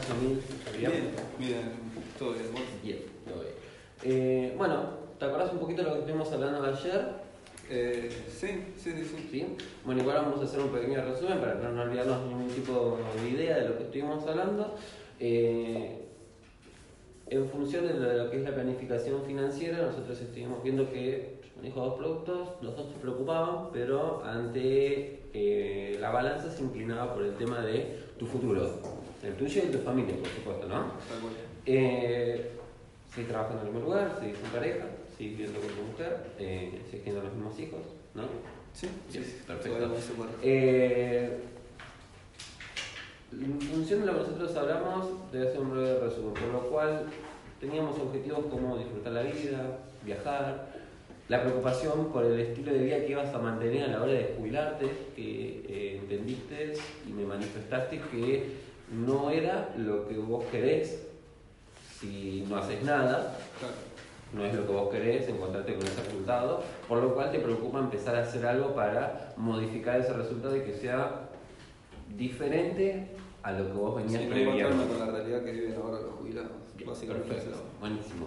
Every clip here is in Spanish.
Estás, Emil? Bien, bien, todo bien. ¿vos? Bien, todo bien. Eh, bueno, ¿te acordás un poquito de lo que estuvimos hablando ayer? Eh, sí, sí, sí, sí. Bueno, igual vamos a hacer un pequeño resumen para no, no olvidarnos ningún tipo de idea de lo que estuvimos hablando. Eh, en función de lo que es la planificación financiera, nosotros estuvimos viendo que manejo dos productos, los dos se preocupaban, pero ante eh, la balanza se inclinaba por el tema de tu futuro, el tuyo y el de tu familia, por supuesto, ¿no? Eh, seguís trabajando en el mismo lugar, seguís en pareja, seguís viviendo con tu mujer, eh, seguís teniendo los mismos hijos, ¿no? Sí, sí, perfecto. Eh, en función de lo que nosotros hablamos, debe ser un breve resumen, por lo cual teníamos objetivos como disfrutar la vida, viajar, la preocupación por el estilo de vida que ibas a mantener a la hora de jubilarte, que eh, entendiste y me manifestaste que no era lo que vos querés si no haces nada, no es lo que vos querés, encontrarte con ese resultado, por lo cual te preocupa empezar a hacer algo para modificar ese resultado y que sea diferente a lo que vos venías Sí, con la realidad que viven ahora los jubilados. Básicamente perfecto, buenísimo.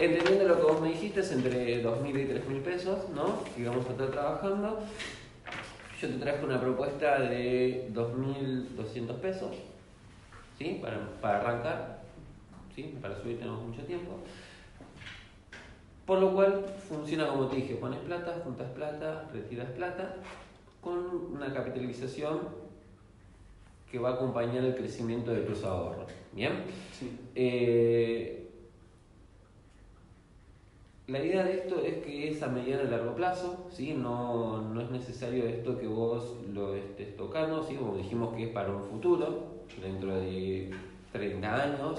Entendiendo lo que vos me dijiste, es entre 2.000 y 3.000 pesos, ¿no? Que vamos a estar trabajando. Yo te traje una propuesta de 2.200 pesos, ¿sí? Para, para arrancar, ¿sí? Para subir tenemos mucho tiempo. Por lo cual funciona como te dije, pones plata, juntas plata, retiras plata, con una capitalización que va a acompañar el crecimiento de tus ahorros. ¿Bien? Sí. Eh, la idea de esto es que es a mediano y largo plazo, ¿sí? no, no es necesario esto que vos lo estés tocando, ¿sí? como dijimos que es para un futuro, dentro de 30 años,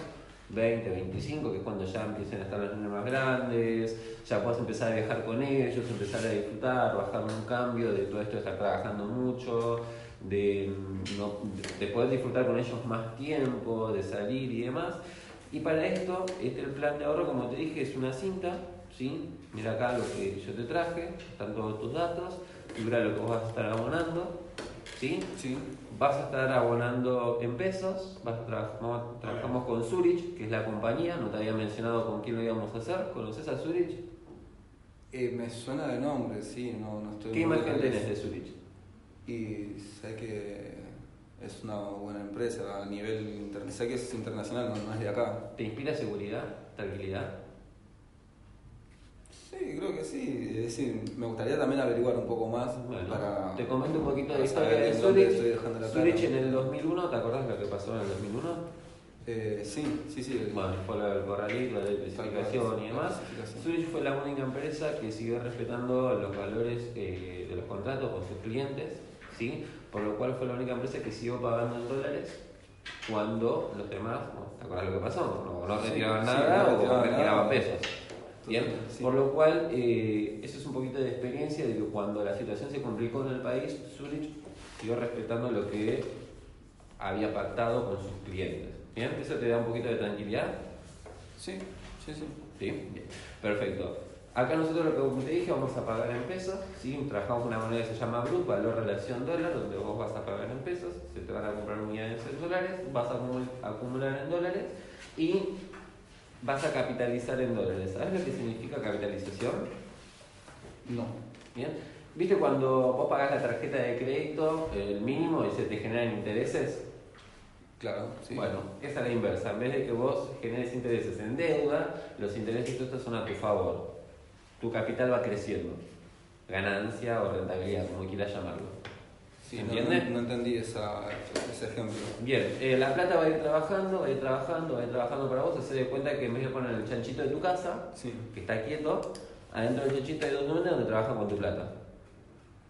20, 25, que es cuando ya empiecen a estar los niños más grandes, ya puedes empezar a viajar con ellos, empezar a disfrutar, bajar un cambio de todo esto de estar trabajando mucho, de, no- de poder disfrutar con ellos más tiempo, de salir y demás. Y para esto, este el plan de ahorro, como te dije, es una cinta, ¿sí? Mira acá lo que yo te traje, están todos tus datos, figura lo que vos vas a estar abonando, ¿sí? Sí. Vas a estar abonando en pesos, vas a tra- vamos- trabajamos con Zurich, que es la compañía, no te había mencionado con quién lo íbamos a hacer, ¿conoces a Zurich? Eh, me suena de nombre, sí, no, no estoy ¿Qué imagen tenés de Zurich? Y sé que es una buena empresa a nivel internacional. Sé que es internacional, no, no es de acá. ¿Te inspira seguridad, tranquilidad? Sí. Es decir, me gustaría también averiguar un poco más Bueno, para. te comento un poquito de para historia de Zurich. la Zurich en el 2001, ¿te acordás lo que pasó en el 2001? Eh, sí, sí, sí. Bueno, fue lo del corralito, la especificación y La demás. Zurich fue la única empresa que siguió respetando los valores eh, de los contratos con sus clientes, ¿sí? Por lo cual fue la única empresa que siguió pagando en dólares cuando los demás, bueno, ¿te acuerdas lo que pasó? No, retiraban sí, nada no o retiraban retiraban nada. pesos. Bien, Sí. por lo cual eh, eso es un poquito de experiencia de que cuando la situación se complicó en el país, Zurich siguió respetando lo que había pactado con sus clientes. Bien, eso te da un poquito de tranquilidad. Sí, sí, sí. ¿Sí? Bien, perfecto. Acá nosotros lo que te dije vamos a pagar en pesos, ¿sí? trabajamos una moneda que se llama BRUT, valor relación dólar, donde vos vas a pagar en pesos, se te van a comprar unidades en dólares, vas a acumul- acumular en dólares y vas a capitalizar en dólares. ¿Sabes lo que significa capitalización? No. Bien. ¿Viste cuando vos pagás la tarjeta de crédito, el mínimo, y se te generan intereses? Claro, sí. Bueno, esa es la inversa. En vez de que vos generes intereses en deuda, los intereses estos son a tu favor. Tu capital va creciendo. Ganancia o rentabilidad, como quieras llamarlo. Sí, no, ¿Entiendes? no, no entendí esa, ese ejemplo. Bien, eh, la plata va a ir trabajando, va a ir trabajando, va a ir trabajando para vos. Se de cuenta que en vez de poner el chanchito de tu casa, Sí. que está quieto, adentro del chanchito hay dos números donde trabaja con tu plata.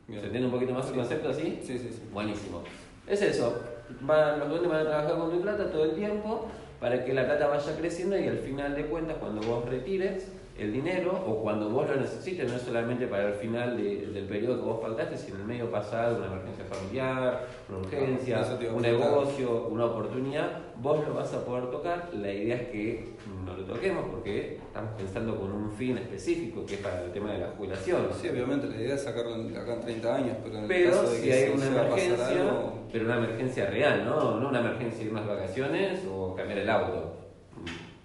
Bien. ¿Se entiende un poquito más el concepto así? Sí, sí, sí. Buenísimo. Es eso, van, los duendes van a trabajar con tu plata todo el tiempo para que la plata vaya creciendo y al final de cuentas cuando vos retires el dinero o cuando vos lo necesites, no es solamente para el final de- del periodo que vos pactaste, si en el medio pasa algo, una emergencia familiar, una urgencia, un negocio, una oportunidad, vos lo vas a poder tocar. La idea es que no lo toquemos porque estamos pensando con un fin específico que es para el tema de la jubilación. Sí, obviamente, la idea es sacarlo acá en 30 años, pero en el Pero caso de si que hay una emergencia, algo, pero una emergencia real, ¿no? No una emergencia de unas vacaciones o cambiar el auto.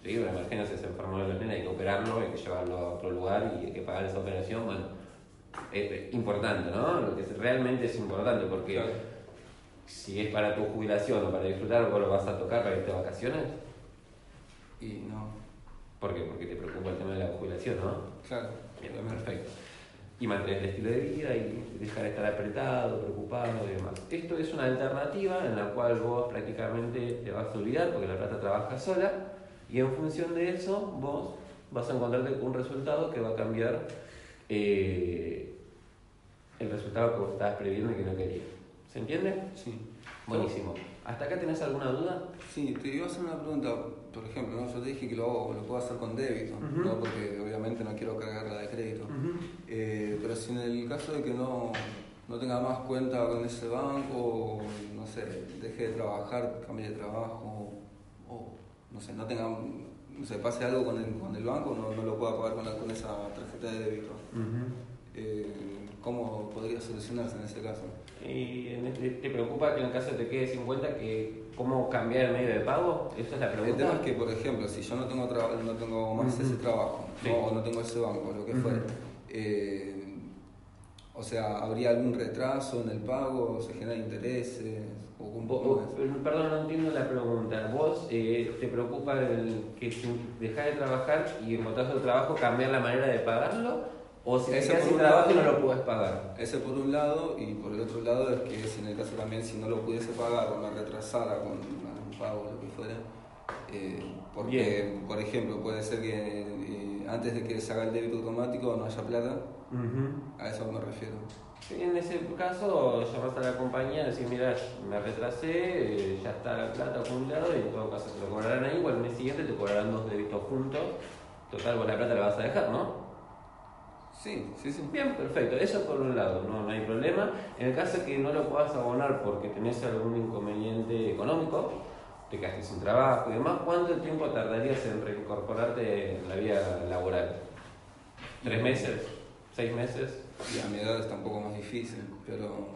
Sí, una emergencia se enfermó la nena, hay que operarlo, hay que llevarlo a otro lugar y hay que pagar esa operación. Bueno, es es importante, ¿no? Lo que realmente es importante porque Claro. si es para tu jubilación o para disfrutar, vos lo vas a tocar para irte de vacaciones. Y no, ¿Por qué? Porque te preocupa el tema de la jubilación, ¿no? claro, Bien, perfecto. Y mantener el estilo de vida y dejar de estar apretado, preocupado y demás. Esto es una alternativa en la cual vos prácticamente te vas a olvidar porque la plata trabaja sola y en función de eso vos vas a encontrarte con un resultado que va a cambiar eh, el resultado que vos estabas previendo y que no querías. ¿Se entiende? Sí. Buenísimo. ¿Hasta acá tenés alguna duda? Sí, te iba a hacer una pregunta, por ejemplo, ¿no? yo te dije que lo, hago- lo puedo hacer con débito. ¿no? porque obviamente no quiero cargarla de crédito. Eh, pero si en el caso de que no, no tenga más cuenta con ese banco, o, no sé, deje de trabajar, cambie de trabajo, o no sé, no tenga, no sé, pase algo con el, con el banco, no, no lo pueda pagar con, la- con esa tarjeta de débito. Eh, ¿Cómo podría solucionarse en ese caso? ¿Y en este- te preocupa que en el caso te quede sin cuenta que cómo cambiar el medio de pago? Esa es la El pregunta. tema es que, por ejemplo, si yo no tengo, no tengo más ese trabajo, o no tengo ese banco, lo que Ujú. fuera, eh, o sea, ¿habría algún retraso en el pago? ¿Se generan intereses? ¿O cómo- Vos- cómo vos- es? perdón, no entiendo la pregunta. ¿Vos eh, te preocupa el que dejar de trabajar y encontrás otro trabajo, cambiar la manera de pagarlo? ¿O si te quedas sin un trabajo y no lo puedes pagar? Ese por un lado, y por el otro lado es que si en el caso también si no lo pudiese pagar o me retrasara con algún pago o lo que fuera, eh, porque, Bien. por ejemplo, puede ser que eh, antes de que se haga el débito automático no haya plata, a eso me refiero. En ese caso, llamas a la compañía y decís, mira, me retrasé, eh, ya está la plata acumulada y en todo caso te lo cobrarán ahí, o al mes siguiente te cobrarán dos débitos juntos. Total, vos la plata la vas a dejar, ¿no? Sí, sí, sí. Bien, perfecto. Eso por un lado, no, no hay problema. En el caso que no lo puedas abonar porque tenés algún inconveniente económico, te quedaste sin trabajo y demás, ¿cuánto tiempo tardarías en reincorporarte en la vida laboral? ¿Tres meses? ¿Seis meses? Y a mi edad está un poco más difícil, pero.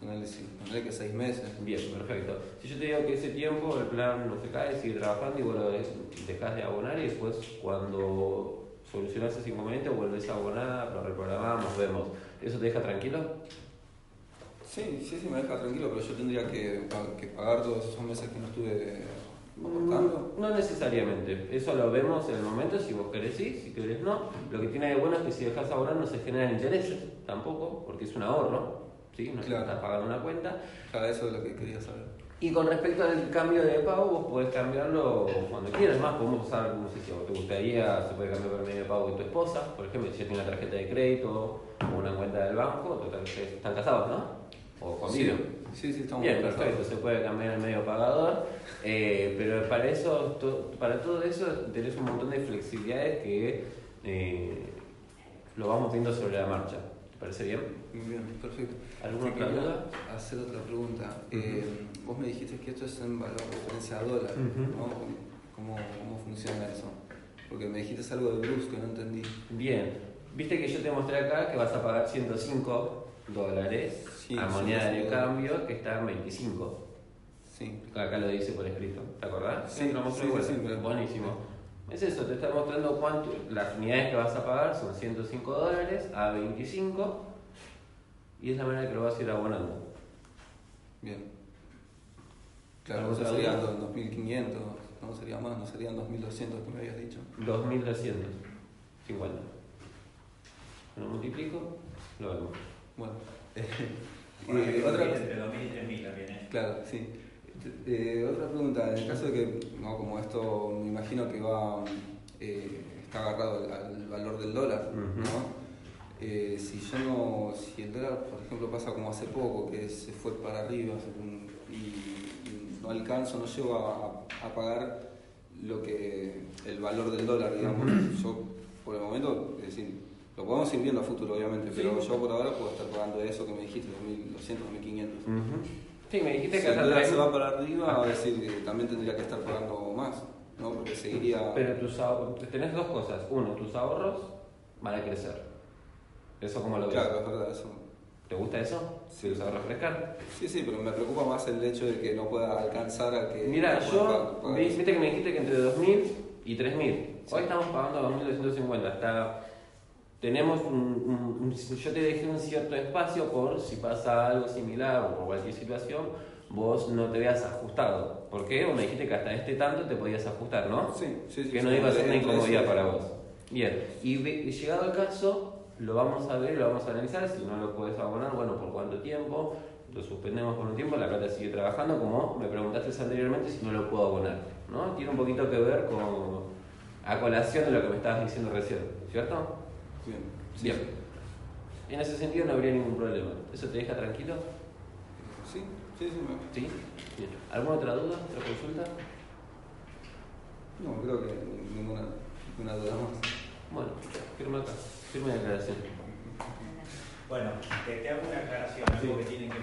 Ponele, que seis meses. Bien, perfecto. Si yo te digo que ese tiempo el plan no se cae, sigue trabajando y des- dejás de abonar y después cuando solucionas ese inconveniente vuelves a abonar, lo reprogramamos, vemos. ¿Eso te deja tranquilo? Sí, sí, sí, me deja tranquilo, pero yo tendría que, que pagar todos esos meses que no estuve aportando. No necesariamente, eso lo vemos en el momento, si vos querés sí, si querés no. Lo que tiene de bueno es que si dejas ahorrar no se generan intereses tampoco, porque es un ahorro, ¿sí? No Claro. estás pagando una cuenta. Claro, eso es lo que quería saber. Y con respecto al cambio de pago, vos podés cambiarlo cuando quieras. Más, podemos usar, no sé si te gustaría, se puede cambiar por el medio de pago de tu esposa, por ejemplo, si ella tiene una tarjeta de crédito o una cuenta del banco, total, están casados, ¿no? O conmigo. Sí, sí, estamos Bien, perfecto, se puede cambiar el medio pagador, eh, pero para eso, to- para todo eso tenés un montón de flexibilidades que eh, lo vamos viendo sobre la marcha. ¿Te parece bien? Bien, perfecto. ¿Alguna otra duda? hacer otra pregunta. Ujú. Eh, vos me dijiste que esto es en valor referencia a dólar, Ujú. ¿no? ¿Cómo, ¿Cómo funciona eso? Porque me dijiste algo de que no entendí. Bien, viste que yo te mostré acá que vas a pagar 105 dólares Sí, a moneda de 105 cambio que está en 25. Sí. Acá lo dice por escrito, ¿te acordás? Sí, lo mostré Buenísimo. Es eso, te está mostrando cuánto, las unidades que vas a pagar son 105 dólares a 25 y es la manera que lo vas a ir abonando. Bien. Claro, ¿Alguna eso serían duda? 2.500, no sería más, no serían 2.200 que me habías dicho. 2250. Lo multiplico, lo vemos. Bueno. Bueno, Eh, otra, entre 2000 y 3000 también, ¿eh? claro, sí. Eh, otra pregunta, en el caso de que, no, como esto me imagino que va, eh, está agarrado al, al valor del dólar. ¿no? eh, si yo no, si el dólar, por ejemplo, pasa como hace poco, que se fue para arriba y, y no alcanzo, no llego a, a pagar lo que el valor del dólar, digamos. Yo, por el momento, es decir, lo podemos ir viendo a futuro, obviamente, pero yo por ahora puedo estar pagando eso que me dijiste, 2.200, 1.500. Ujú. Sí, me dijiste Si que el hasta se va para arriba, a decir que también tendría que estar pagando más, ¿no? Porque seguiría... Pero tus ahorros, tenés dos cosas. Uno, tus ahorros van a crecer. Eso como lo ves. Claro, es verdad, eso. ¿Te gusta eso? Si los ahorros crezcan. Sí, sí, pero me preocupa más el hecho de que no pueda alcanzar a que... Mira, yo, pa- pagar eso. viste que me dijiste que entre 2.000 y 3.000. Sí. Hoy estamos pagando 2.250. Hasta tenemos un, yo te dejé un cierto espacio por si pasa algo similar o cualquier situación, vos no te veas ajustado. ¿Por qué? Vos me dijiste que hasta este tanto te podías ajustar, ¿no? Sí, sí, sí. que sí, no iba a ser una incomodidad para vos. Bien, y, llegado el caso, lo vamos a ver, lo vamos a analizar, si no lo puedes abonar, bueno, por cuánto tiempo, lo suspendemos por un tiempo, la plata sigue trabajando, como me preguntaste anteriormente si no lo puedo abonar, ¿no? Tiene un poquito que ver con, a colación de lo que me estabas diciendo recién, ¿cierto? Bien. sí, Bien. En ese sentido no habría ningún problema. ¿Eso te deja tranquilo? Sí, sí, sí. me- ¿Sí? Bien. ¿Alguna otra duda, otra consulta? No, creo que ninguna, ninguna duda más. Bueno, firma acá, firma la declaración. Bueno, te, te hago una aclaración, algo que tiene que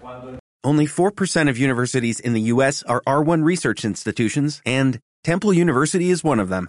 cuando Only 4% of universities in the U.S. are R1 research institutions, and Temple University is one of them.